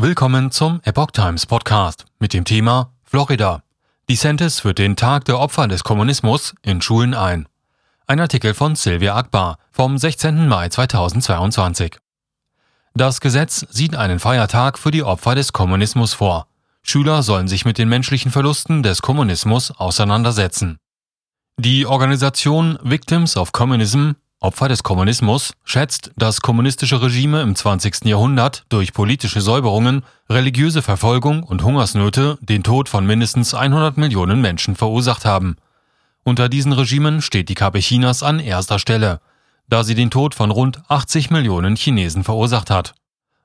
Willkommen zum Epoch Times Podcast mit dem Thema Florida. DeSantis führt den Tag der Opfer des Kommunismus in Schulen ein. Ein Artikel von Sylvia Akbar vom 16. Mai 2022. Das Gesetz sieht einen Feiertag für die Opfer des Kommunismus vor. Schüler sollen sich mit den menschlichen Verlusten des Kommunismus auseinandersetzen. Die Organisation Victims of Communism Opfer des Kommunismus schätzt, dass kommunistische Regime im 20. Jahrhundert durch politische Säuberungen, religiöse Verfolgung und Hungersnöte den Tod von mindestens 100 Millionen Menschen verursacht haben. Unter diesen Regimen steht die KP Chinas an erster Stelle, da sie den Tod von rund 80 Millionen Chinesen verursacht hat.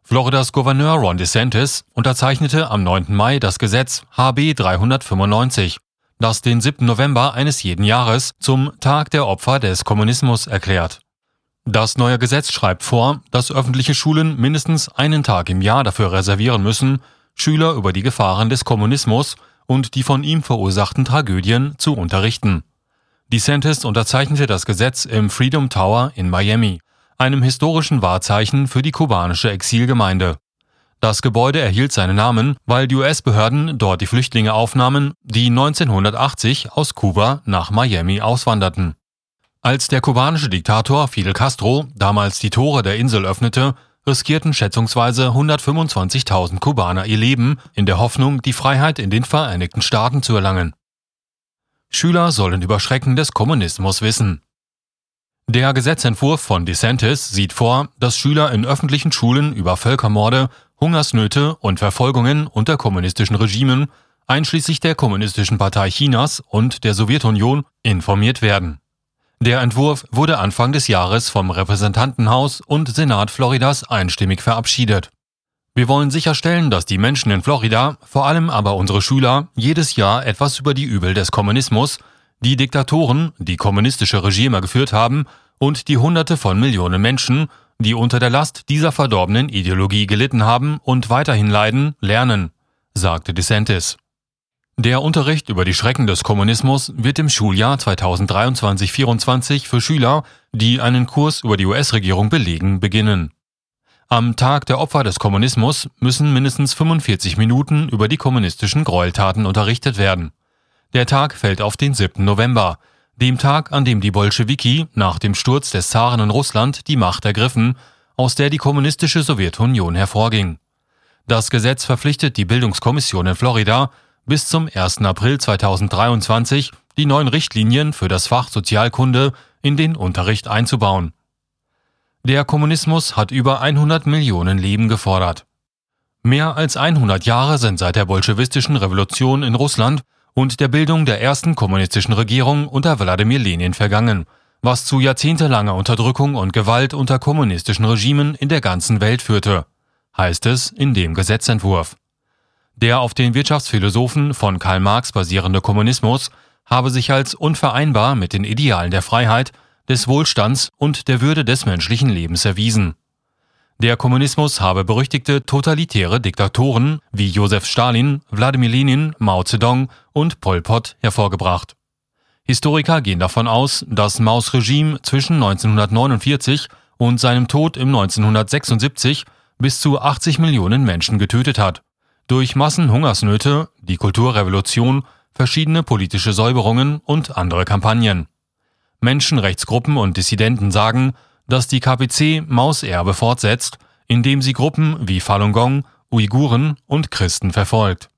Floridas Gouverneur Ron DeSantis unterzeichnete am 9. Mai das Gesetz HB 395, das den 7. November eines jeden Jahres zum Tag der Opfer des Kommunismus erklärt. Das neue Gesetz schreibt vor, dass öffentliche Schulen mindestens einen Tag im Jahr dafür reservieren müssen, Schüler über die Gefahren des Kommunismus und die von ihm verursachten Tragödien zu unterrichten. DeSantis unterzeichnete das Gesetz im Freedom Tower in Miami, einem historischen Wahrzeichen für die kubanische Exilgemeinde. Das Gebäude erhielt seinen Namen, weil die US-Behörden dort die Flüchtlinge aufnahmen, die 1980 aus Kuba nach Miami auswanderten. Als der kubanische Diktator Fidel Castro damals die Tore der Insel öffnete, riskierten schätzungsweise 125.000 Kubaner ihr Leben in der Hoffnung, die Freiheit in den Vereinigten Staaten zu erlangen. Schüler sollen über Schrecken des Kommunismus wissen. Der Gesetzentwurf von DeSantis sieht vor, dass Schüler in öffentlichen Schulen über Völkermorde, Hungersnöte und Verfolgungen unter kommunistischen Regimen, einschließlich der Kommunistischen Partei Chinas und der Sowjetunion, informiert werden. Der Entwurf wurde Anfang des Jahres vom Repräsentantenhaus und Senat Floridas einstimmig verabschiedet. Wir wollen sicherstellen, dass die Menschen in Florida, vor allem aber unsere Schüler, jedes Jahr etwas über die Übel des Kommunismus, die Diktatoren, die kommunistische Regime geführt haben und die Hunderte von Millionen Menschen, die unter der Last dieser verdorbenen Ideologie gelitten haben und weiterhin leiden, lernen, sagte DeSantis. Der Unterricht über die Schrecken des Kommunismus wird im Schuljahr 2023-24 für Schüler, die einen Kurs über die US-Regierung belegen, beginnen. Am Tag der Opfer des Kommunismus müssen mindestens 45 Minuten über die kommunistischen Gräueltaten unterrichtet werden. Der Tag fällt auf den 7. November, dem Tag, an dem die Bolschewiki nach dem Sturz des Zaren in Russland die Macht ergriffen, aus der die kommunistische Sowjetunion hervorging. Das Gesetz verpflichtet die Bildungskommission in Florida, bis zum 1. April 2023 die neuen Richtlinien für das Fach Sozialkunde in den Unterricht einzubauen. Der Kommunismus hat über 100 Millionen Leben gefordert. Mehr als 100 Jahre sind seit der bolschewistischen Revolution in Russland und der Bildung der ersten kommunistischen Regierung unter Wladimir Lenin vergangen, was zu jahrzehntelanger Unterdrückung und Gewalt unter kommunistischen Regimen in der ganzen Welt führte, heißt es in dem Gesetzentwurf. Der auf den Wirtschaftsphilosophen von Karl Marx basierende Kommunismus habe sich als unvereinbar mit den Idealen der Freiheit, des Wohlstands und der Würde des menschlichen Lebens erwiesen. Der Kommunismus habe berüchtigte totalitäre Diktatoren wie Josef Stalin, Wladimir Lenin, Mao Zedong und Pol Pot hervorgebracht. Historiker gehen davon aus, dass Maos Regime zwischen 1949 und seinem Tod im 1976 bis zu 80 Millionen Menschen getötet hat. Durch Massenhungersnöte, die Kulturrevolution, verschiedene politische Säuberungen und andere Kampagnen. Menschenrechtsgruppen und Dissidenten sagen, dass die KPC Mauserbe fortsetzt, indem sie Gruppen wie Falun Gong, Uiguren und Christen verfolgt